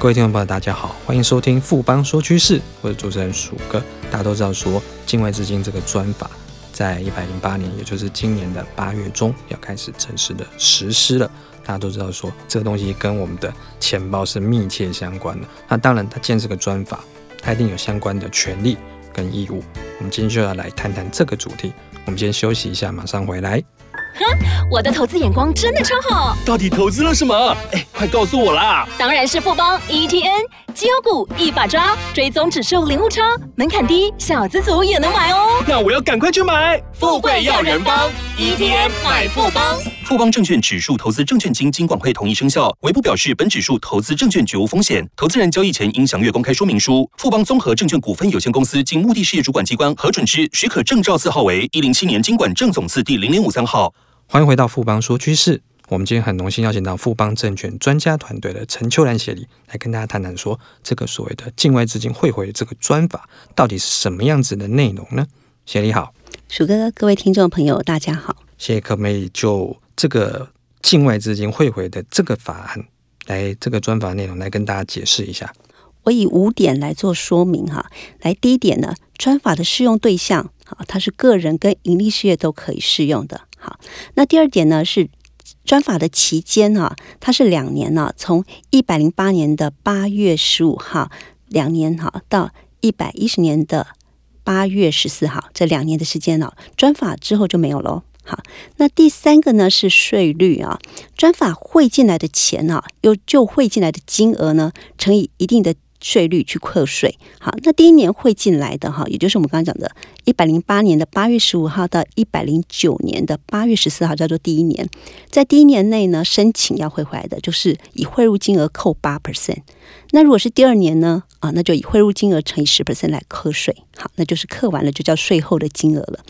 各位听众朋友，大家好，欢迎收听富邦说趋势，我是主持人薯哥。大家都知道说，境外资金这个专法在一百零八年，也就是今年的八月中要开始正式的实施了。大家都知道说，这个东西跟我们的钱包是密切相关的。那当然，它既然是个专法，它一定有相关的权利跟义务。我们今天就要来谈谈这个主题。我们先休息一下，马上回来。哼，我的投资眼光真的超好。到底投资了什么？哎，快告诉我啦！当然是富邦 ETN 绩优股一把抓，追踪指数零误差，门槛低，小资族也能买哦。那我要赶快去买。富贵要人帮，ETN 买富邦。富邦证券指数投资证券经金管会同意生效，唯不表示本指数投资证券绝无风险。投资人交易前应详阅公开说明书。富邦综合证券股份有限公司经目的事业主管机关核准之许可证照字号为一零七年经管证总字第零零五三号。欢迎回到富邦说趋势。我们今天很荣幸邀请到富邦证券专家团队的陈秋兰协理来跟大家谈谈，说这个所谓的境外资金汇回的这个专法到底是什么样子的内容呢？协理好，鼠哥，各位听众朋友，大家好。协理可不可以就这个境外资金汇回的这个法案来这个专法内容来跟大家解释一下？我以五点来做说明哈。来，第一点呢，专法的适用对象，啊，它是个人跟盈利事业都可以适用的。好，那第二点呢是专法的期间啊，它是两年呢，从一百零八年的八月十五号两年哈，到一百一十年的八月十四号这两年的时间呢，专法之后就没有喽。好，那第三个呢是税率啊，专法汇进来的钱啊，又就汇进来的金额呢乘以一定的。税率去课税，好，那第一年汇进来的哈，也就是我们刚刚讲的，一百零八年的八月十五号到一百零九年的八月十四号叫做第一年，在第一年内呢，申请要汇回来的，就是以汇入金额扣八 percent。那如果是第二年呢，啊，那就以汇入金额乘以十 percent 来课税，好，那就是课完了就叫税后的金额了。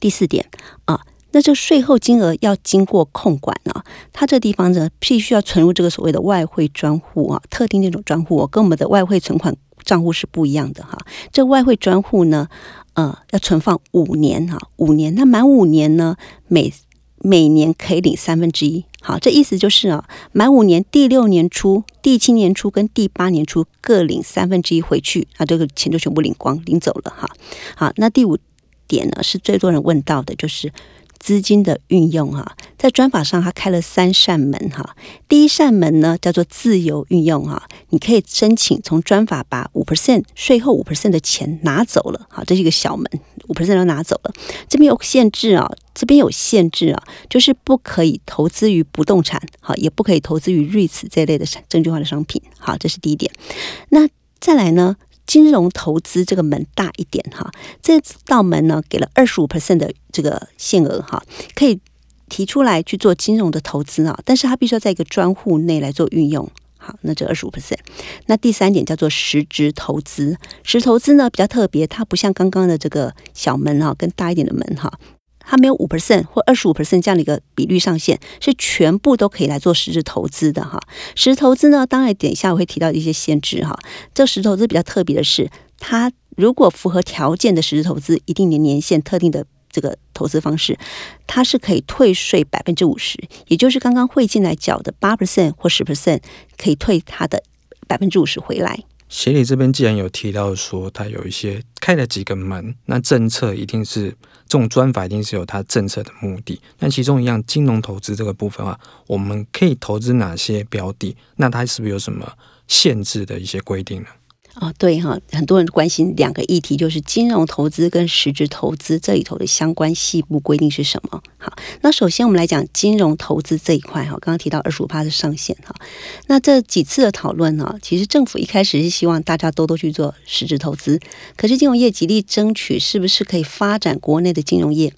第四点啊。那这税后金额要经过控管啊，它这地方呢必须要存入这个所谓的外汇专户啊，特定那种专户，跟我们的外汇存款账户是不一样的哈。这外汇专户呢，呃，要存放五年哈，五年，那满五年呢，每每年可以领三分之一。好，这意思就是啊，满五年第六年初、第七年初跟第八年初各领三分之一回去，啊，这个钱就全部领光领走了哈。好，那第五点呢是最多人问到的，就是。资金的运用哈，在专法上它开了三扇门哈。第一扇门呢叫做自由运用哈，你可以申请从专法把五 percent 税后五 percent 的钱拿走了，好，这是一个小门，五 percent 都拿走了。这边有限制啊，这边有限制啊，就是不可以投资于不动产，好，也不可以投资于 REITs 这类的证券化的商品，好，这是第一点。那再来呢？金融投资这个门大一点哈，这道门呢给了二十五 percent 的这个限额哈，可以提出来去做金融的投资啊，但是它必须要在一个专户内来做运用。好，那这二十五 percent。那第三点叫做实质投资，实投资呢比较特别，它不像刚刚的这个小门哈，跟大一点的门哈。它没有五 percent 或二十五 percent 这样的一个比率上限，是全部都可以来做实质投资的哈。实质投资呢，当然等一下我会提到一些限制哈。这实质投资比较特别的是，它如果符合条件的实质投资，一定的年限、特定的这个投资方式，它是可以退税百分之五十，也就是刚刚汇进来缴的八 percent 或十 percent，可以退它的百分之五十回来。协理这边既然有提到说，他有一些开了几个门，那政策一定是这种专法一定是有它政策的目的。那其中一样金融投资这个部分啊，我们可以投资哪些标的？那它是不是有什么限制的一些规定呢？哦，对哈，很多人关心两个议题，就是金融投资跟实质投资这里头的相关细部规定是什么？好，那首先我们来讲金融投资这一块哈，刚刚提到二十五趴的上限哈，那这几次的讨论呢，其实政府一开始是希望大家多多去做实质投资，可是金融业极力争取是不是可以发展国内的金融业？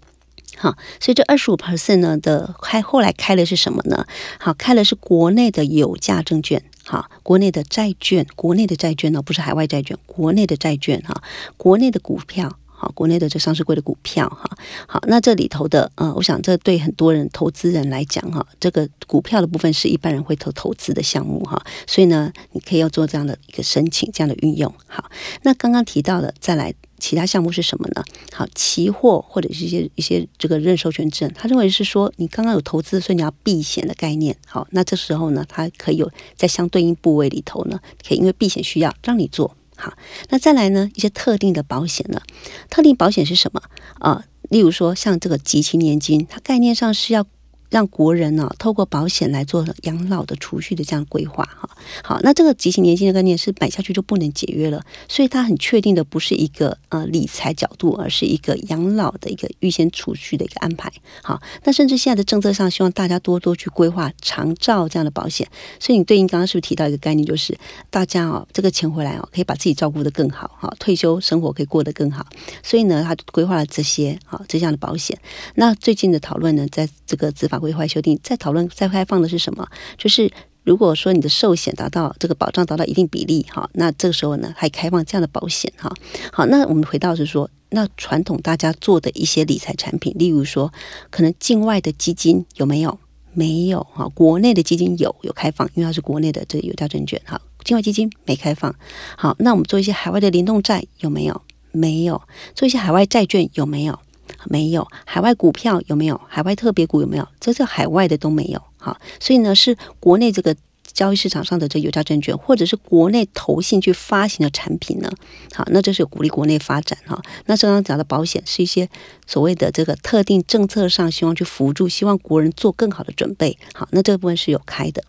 好，所以这二十五 percent 呢的开后来开的是什么呢？好，开的是国内的有价证券。好，国内的债券，国内的债券呢，不是海外债券，国内的债券哈，国内的股票，啊，国内的这上市柜的股票哈。好，那这里头的呃，我想这对很多人投资人来讲哈，这个股票的部分是一般人会投投资的项目哈，所以呢，你可以要做这样的一个申请，这样的运用。好，那刚刚提到的再来。其他项目是什么呢？好，期货或者是一些一些这个认授权证，他认为是说你刚刚有投资，所以你要避险的概念。好，那这时候呢，它可以有在相对应部位里头呢，可以因为避险需要让你做。好，那再来呢，一些特定的保险呢，特定保险是什么啊？例如说像这个集齐年金，它概念上是要。让国人呢、透过保险来做养老的储蓄的这样规划哈。好，那这个集齐年金的概念是买下去就不能解约了，所以它很确定的不是一个呃理财角度，而是一个养老的一个预先储蓄的一个安排。好，那甚至现在的政策上，希望大家多多去规划长照这样的保险。所以你对应刚刚是不是提到一个概念，就是大家哦，这个钱回来哦，可以把自己照顾得更好哈，退休生活可以过得更好。所以呢，他规划了这些好这样的保险。那最近的讨论呢，在这个执法。规划修订，再讨论再开放的是什么？就是如果说你的寿险达到这个保障达到一定比例，哈，那这个时候呢，还开放这样的保险，哈。好，那我们回到是说，那传统大家做的一些理财产品，例如说，可能境外的基金有没有？没有，哈。国内的基金有有开放，因为它是国内的这个有价证券，哈。境外基金没开放。好，那我们做一些海外的联动债有没有？没有。做一些海外债券有没有？没有海外股票有没有？海外特别股有没有？这是海外的都没有。好，所以呢，是国内这个交易市场上的这有价证券，或者是国内投信去发行的产品呢？好，那这是鼓励国内发展哈。那刚刚讲的保险是一些所谓的这个特定政策上希望去辅助，希望国人做更好的准备。好，那这部分是有开的。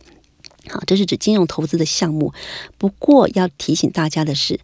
好，这是指金融投资的项目。不过要提醒大家的是，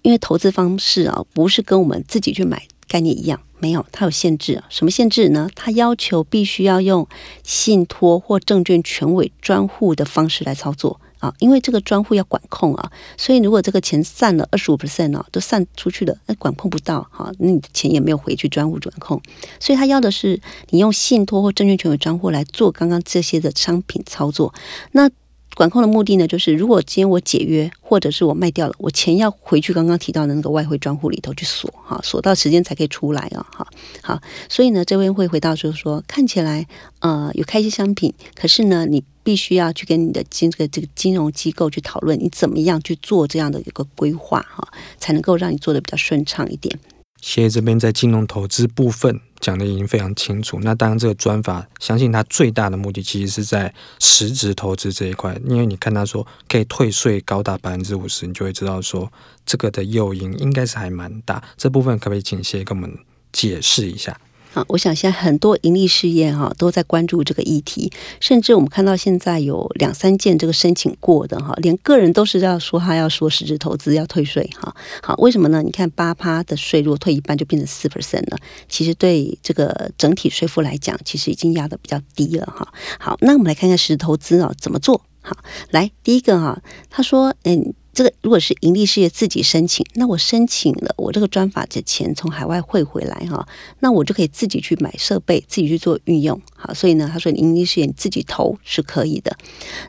因为投资方式啊，不是跟我们自己去买概念一样。没有，它有限制。什么限制呢？它要求必须要用信托或证券权委专户的方式来操作啊，因为这个专户要管控啊，所以如果这个钱散了二十五 percent 啊，都散出去了，那管控不到哈，那你的钱也没有回去专户管控，所以他要的是你用信托或证券权委专户来做刚刚这些的商品操作，那。管控的目的呢，就是如果今天我解约，或者是我卖掉了，我钱要回去刚刚提到的那个外汇专户里头去锁哈，锁到时间才可以出来啊，哈，好，所以呢，这边会回到就是说，看起来呃有开一些商品，可是呢，你必须要去跟你的金这个这个金融机构去讨论，你怎么样去做这样的一个规划哈，才能够让你做得比较顺畅一点。谢这边在金融投资部分讲的已经非常清楚。那当然，这个专法相信它最大的目的其实是在实质投资这一块，因为你看他说可以退税高达百分之五十，你就会知道说这个的诱因应该是还蛮大。这部分可不可以请谢谢跟我们解释一下？啊，我想现在很多盈利事业哈都在关注这个议题，甚至我们看到现在有两三件这个申请过的哈，连个人都是要说他要说实质投资要退税哈。好，为什么呢？你看八趴的税，如果退一半就变成四 percent 了，其实对这个整体税负来讲，其实已经压得比较低了哈。好，那我们来看看实质投资啊怎么做。好，来第一个哈，他说嗯。这个如果是盈利事业自己申请，那我申请了，我这个专法的钱从海外汇回来哈，那我就可以自己去买设备，自己去做运用。好，所以呢，他说盈利事业你自己投是可以的。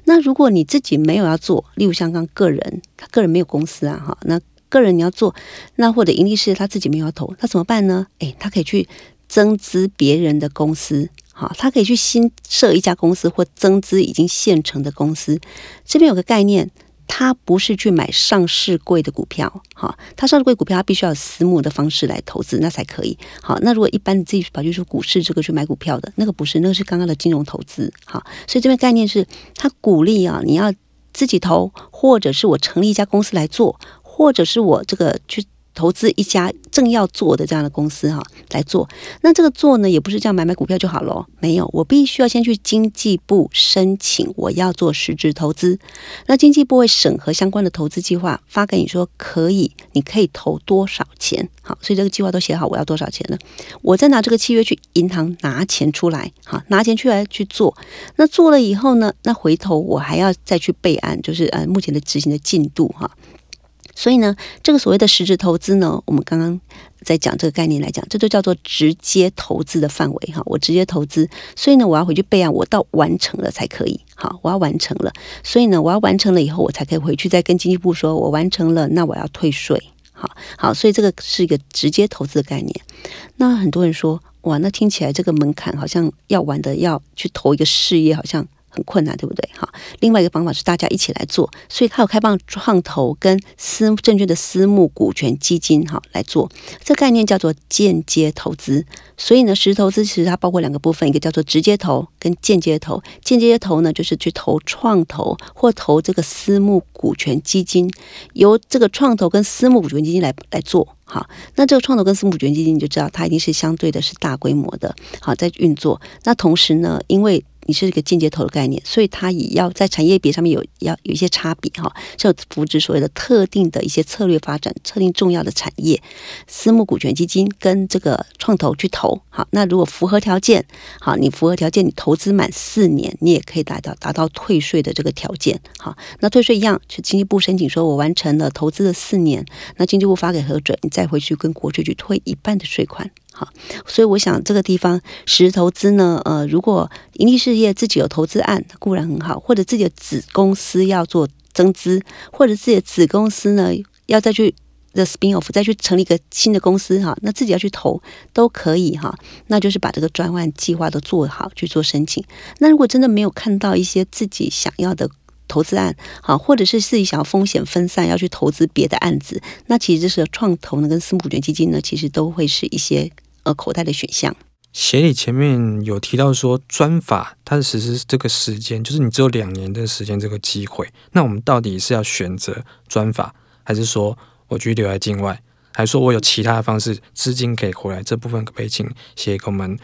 那如果你自己没有要做，例如像刚个人，他个人没有公司啊哈，那个人你要做，那或者盈利事业他自己没有要投，那怎么办呢？诶，他可以去增资别人的公司，好，他可以去新设一家公司或增资已经现成的公司。这边有个概念。他不是去买上市贵的股票，哈，他上市贵股票他必须要私募的方式来投资，那才可以。好，那如果一般你自己跑去说股市这个去买股票的那个不是，那个是刚刚的金融投资，哈，所以这边概念是他鼓励啊，你要自己投，或者是我成立一家公司来做，或者是我这个去。投资一家正要做的这样的公司哈，来做。那这个做呢，也不是这样买买股票就好了，没有，我必须要先去经济部申请，我要做实质投资。那经济部会审核相关的投资计划，发给你说可以，你可以投多少钱？好，所以这个计划都写好，我要多少钱了？我再拿这个契约去银行拿钱出来，好，拿钱出来去做。那做了以后呢，那回头我还要再去备案，就是呃目前的执行的进度哈。所以呢，这个所谓的实质投资呢，我们刚刚在讲这个概念来讲，这就叫做直接投资的范围哈。我直接投资，所以呢，我要回去备案，我到完成了才可以。好，我要完成了，所以呢，我要完成了以后，我才可以回去再跟经济部说，我完成了，那我要退税。好，好，所以这个是一个直接投资的概念。那很多人说，哇，那听起来这个门槛好像要玩的要去投一个事业，好像。很困难，对不对？哈，另外一个方法是大家一起来做，所以它有开放创投跟私证券的私募股权基金，哈，来做。这概念叫做间接投资。所以呢，实投资其实它包括两个部分，一个叫做直接投跟间接投。间接投呢，就是去投创投或投这个私募股权基金，由这个创投跟私募股权基金来来做。好，那这个创投跟私募股权基金，你就知道它一定是相对的是大规模的，好，在运作。那同时呢，因为你是一个间接投的概念，所以它也要在产业别上面有要有一些差别哈，是有扶持所谓的特定的一些策略发展、特定重要的产业，私募股权基金跟这个创投去投。好，那如果符合条件，好，你符合条件，你投资满四年，你也可以达到达到退税的这个条件。好，那退税一样，去经济部申请说我完成了投资的四年，那经济部发给核准，你再回去跟国税局退一半的税款。好，所以我想这个地方实投资呢，呃，如果盈利事业自己有投资案固然很好，或者自己的子公司要做增资，或者自己的子公司呢要再去 the spin off 再去成立一个新的公司哈，那自己要去投都可以哈，那就是把这个专案计划都做好去做申请。那如果真的没有看到一些自己想要的投资案，好，或者是自己想要风险分散要去投资别的案子，那其实这是创投呢跟私募股权基金呢，其实都会是一些。呃，口袋的选项。协理前面有提到说，专法它的实施这个时间，就是你只有两年的时间这个机会。那我们到底是要选择专法，还是说我继续留在境外，还是说我有其他的方式资金可以回来？这部分可不可以请协理给我们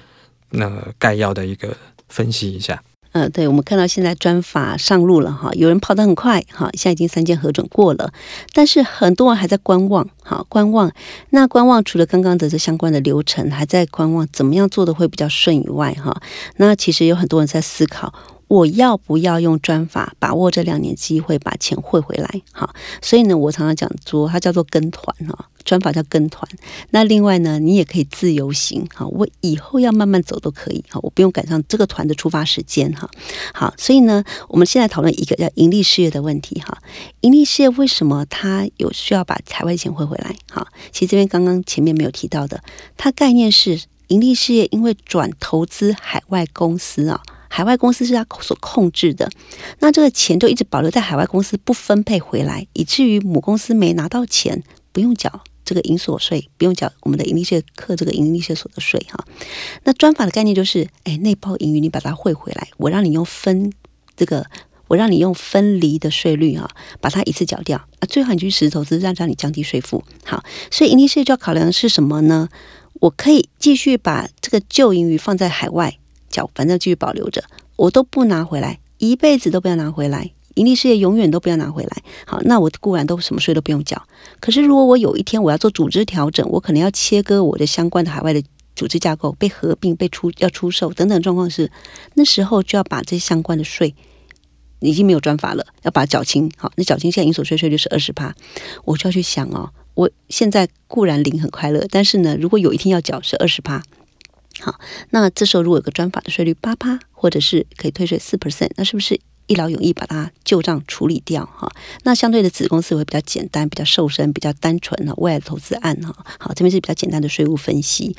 那个概要的一个分析一下？呃，对，我们看到现在专法上路了哈，有人跑得很快哈，现在已经三件核准过了，但是很多人还在观望哈，观望。那观望除了刚刚的这相关的流程还在观望，怎么样做的会比较顺以外哈，那其实有很多人在思考，我要不要用专法把握这两年机会把钱汇回来哈？所以呢，我常常讲说，它叫做跟团哈。专法叫跟团，那另外呢，你也可以自由行哈，我以后要慢慢走都可以哈，我不用赶上这个团的出发时间哈。好，所以呢，我们现在讨论一个叫盈利事业的问题哈。盈利事业为什么它有需要把海外钱汇回来？哈，其实这边刚刚前面没有提到的，它概念是盈利事业因为转投资海外公司啊，海外公司是它所控制的，那这个钱就一直保留在海外公司不分配回来，以至于母公司没拿到钱，不用缴。这个营所税不用缴，我们的营利税课这个营利税所得税哈。那专法的概念就是，哎，内包盈余你把它汇回来，我让你用分这个，我让你用分离的税率哈，把它一次缴掉啊。最好你去实投资，让让你降低税负。好，所以盈利税就要考量的是什么呢？我可以继续把这个旧盈余放在海外缴，反正继续保留着，我都不拿回来，一辈子都不要拿回来。盈利事业永远都不要拿回来。好，那我固然都什么税都不用缴。可是如果我有一天我要做组织调整，我可能要切割我的相关的海外的组织架构，被合并、被出要出售等等状况是，那时候就要把这相关的税已经没有专法了，要把缴清。好，那缴清现在营所税税率是二十趴，我就要去想哦，我现在固然领很快乐，但是呢，如果有一天要缴是二十趴，好，那这时候如果有个专法的税率八趴，或者是可以退税四 percent，那是不是？一劳永逸把它旧账处理掉哈，那相对的子公司会比较简单、比较瘦身、比较单纯哈，未来的投资案哈，好，这边是比较简单的税务分析。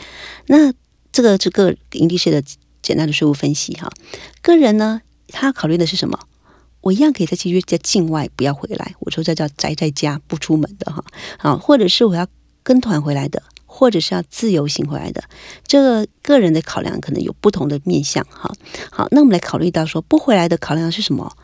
那这个这个盈利税的简单的税务分析哈，个人呢，他考虑的是什么？我一样可以再继续在境外不要回来，我说这叫宅在家不出门的哈，好，或者是我要跟团回来的。或者是要自由行回来的，这个个人的考量可能有不同的面向哈。好，那我们来考虑到说不回来的考量是什么？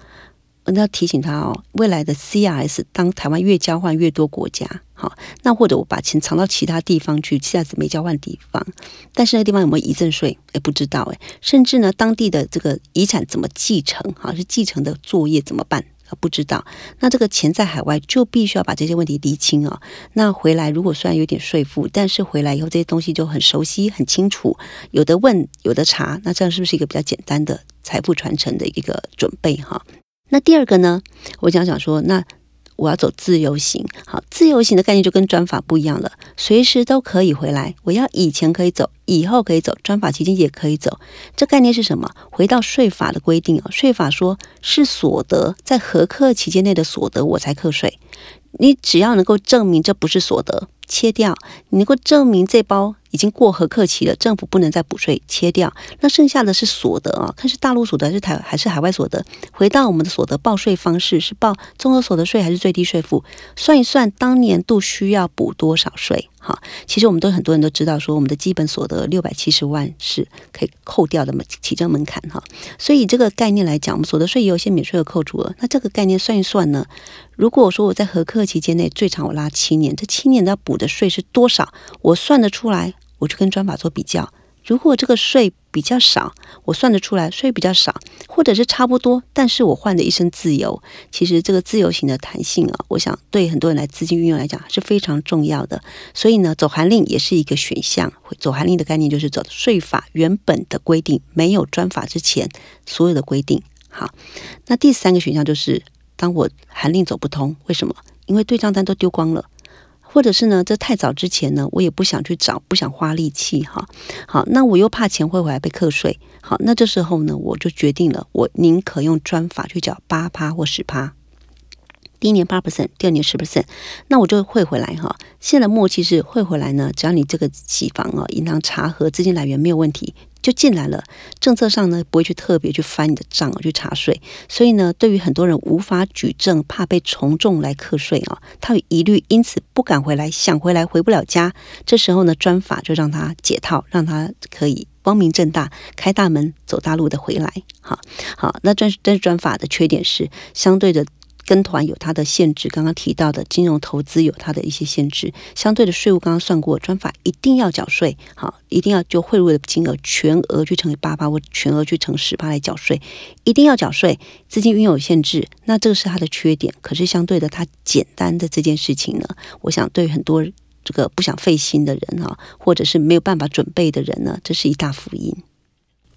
我要提醒他哦，未来的 CRS 当台湾越交换越多国家，好，那或者我把钱藏到其他地方去，下次没交换地方，但是那地方有没有遗赠税？哎，不知道哎。甚至呢，当地的这个遗产怎么继承？哈，是继承的作业怎么办？不知道，那这个钱在海外就必须要把这些问题厘清啊。那回来如果虽然有点税负，但是回来以后这些东西就很熟悉、很清楚，有的问、有的查，那这样是不是一个比较简单的财富传承的一个准备哈？那第二个呢，我想想说，那我要走自由行。好，自由行的概念就跟专法不一样了，随时都可以回来。我要以前可以走，以后可以走，专法期间也可以走。这概念是什么？回到税法的规定啊，税法说是所得在核课期间内的所得，我才课税。你只要能够证明这不是所得，切掉；你能够证明这包已经过核课期了，政府不能再补税，切掉。那剩下的是所得啊，看是大陆所得还是台还是海外所得？回到我们的所得报税方式，是报综合所得税还是最低税负？算一算，当年度需要补多少税？好，其实我们都很多人都知道，说我们的基本所得六百七十万是可以扣掉的门起征门槛哈。所以这个概念来讲，我们所得税也有些免税额扣除额。那这个概念算一算呢？如果说我在核课期间内最长我拉七年，这七年要补的税是多少？我算得出来，我去跟专法做比较。如果这个税比较少，我算得出来税比较少，或者是差不多，但是我换的一身自由。其实这个自由型的弹性啊，我想对很多人来资金运用来讲是非常重要的。所以呢，走函令也是一个选项。走函令的概念就是走税法原本的规定，没有专法之前所有的规定。好，那第三个选项就是，当我函令走不通，为什么？因为对账单都丢光了。或者是呢，这太早之前呢，我也不想去找，不想花力气哈。好，那我又怕钱汇回来被课税。好，那这时候呢，我就决定了，我宁可用专法去缴八趴或十趴。第一年八 percent，第二年十 percent，那我就汇回来哈。现在默契是汇回来呢，只要你这个起房啊，银行查核资金来源没有问题。就进来了，政策上呢不会去特别去翻你的账去查税，所以呢，对于很多人无法举证，怕被从重来课税啊，他有疑虑，因此不敢回来，想回来回不了家。这时候呢，专法就让他解套，让他可以光明正大开大门走大路的回来。好，好，那专专专法的缺点是相对的。跟团有它的限制，刚刚提到的金融投资有它的一些限制，相对的税务刚刚算过，专法一定要缴税，好，一定要就汇入的金额全额去乘以八八或全额去乘十八来缴税，一定要缴税，资金运用有限制，那这个是它的缺点。可是相对的，它简单的这件事情呢，我想对很多这个不想费心的人啊，或者是没有办法准备的人呢，这是一大福音。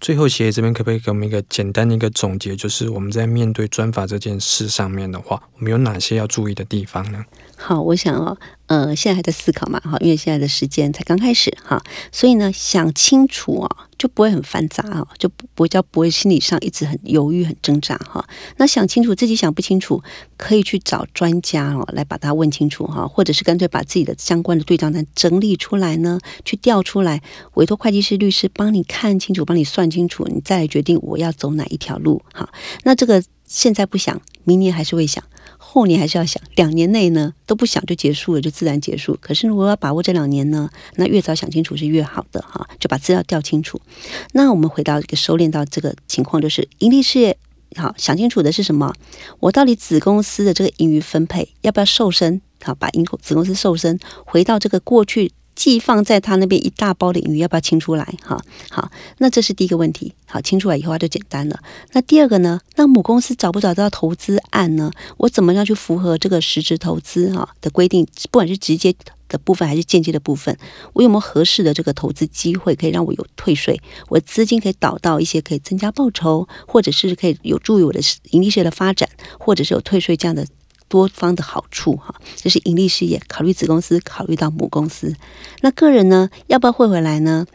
最后，协这边可不可以给我们一个简单的一个总结？就是我们在面对专法这件事上面的话，我们有哪些要注意的地方呢？好，我想哦，呃，现在还在思考嘛，哈，因为现在的时间才刚开始哈，所以呢，想清楚啊，就不会很繁杂啊，就不不会叫不会心理上一直很犹豫、很挣扎哈。那想清楚自己想不清楚，可以去找专家哦，来把它问清楚哈，或者是干脆把自己的相关的对账单整理出来呢，去调出来，委托会计师、律师帮你看清楚，帮你算清楚，你再来决定我要走哪一条路哈。那这个现在不想，明年还是会想。后年还是要想，两年内呢都不想就结束了，就自然结束。可是如果要把握这两年呢，那越早想清楚是越好的哈，就把资料调清楚。那我们回到一个收敛到这个情况，就是盈利事业，好，想清楚的是什么？我到底子公司的这个盈余分配要不要瘦身？好，把盈子公司瘦身，回到这个过去。寄放在他那边一大包的鱼要不要清出来？哈，好，那这是第一个问题。好，清出来以后它就简单了。那第二个呢？那母公司找不找到投资案呢？我怎么样去符合这个实质投资哈的规定？不管是直接的部分还是间接的部分，我有没有合适的这个投资机会可以让我有退税？我资金可以导到一些可以增加报酬，或者是可以有助于我的盈利事业的发展，或者是有退税这样的。多方的好处哈，就是盈利事业，考虑子公司，考虑到母公司。那个人呢，要不要汇回来呢？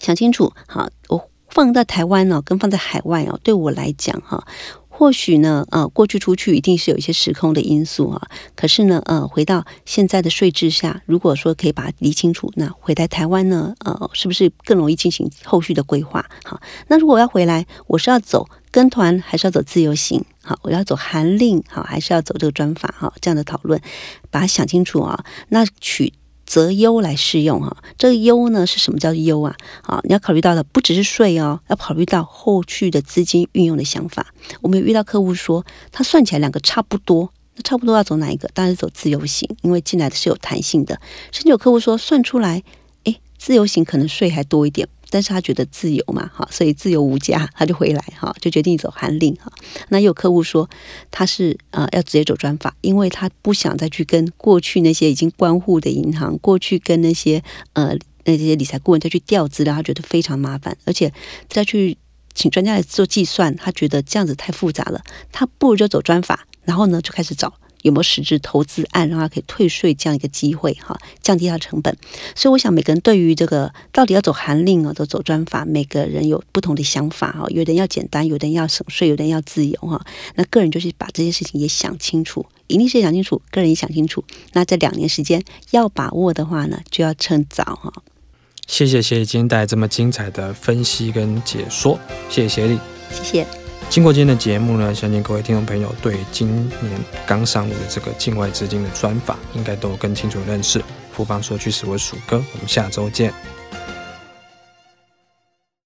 想清楚哈，我放在台湾哦，跟放在海外哦，对我来讲哈。或许呢，呃，过去出去一定是有一些时空的因素啊。可是呢，呃，回到现在的税制下，如果说可以把它理清楚，那回来台湾呢，呃，是不是更容易进行后续的规划？好，那如果要回来，我是要走跟团，还是要走自由行？好，我要走韩令，好，还是要走这个专法？哈，这样的讨论，把它想清楚啊。那取。择优来适用哈，这个优呢是什么叫优啊？啊，你要考虑到的不只是税哦，要考虑到后续的资金运用的想法。我们有遇到客户说，他算起来两个差不多，那差不多要走哪一个？当然是走自由行，因为进来的是有弹性的。甚至有客户说，算出来，诶，自由行可能税还多一点。但是他觉得自由嘛，哈，所以自由无价，他就回来，哈，就决定走函令，哈。那有客户说他是啊、呃，要直接走专法，因为他不想再去跟过去那些已经关户的银行，过去跟那些呃那些理财顾问再去调资料，他觉得非常麻烦，而且再去请专家来做计算，他觉得这样子太复杂了，他不如就走专法，然后呢就开始找有没有实质投资案，让他可以退税这样一个机会哈，降低他的成本。所以我想每个人对于这个到底要走函令啊，都走专法，每个人有不同的想法哈。有的人要简单，有的人要省税，有的人要自由哈。那个人就是把这些事情也想清楚，营利事业想清楚，个人也想清楚。那这两年时间要把握的话呢，就要趁早哈。谢谢协理今天带来这么精彩的分析跟解说，谢谢协理，谢谢。经过今天的节目呢，相信各位听众朋友对今年刚上路的这个境外资金的专法，应该都更清楚认识。富邦说趋势，我鼠哥，我们下周见。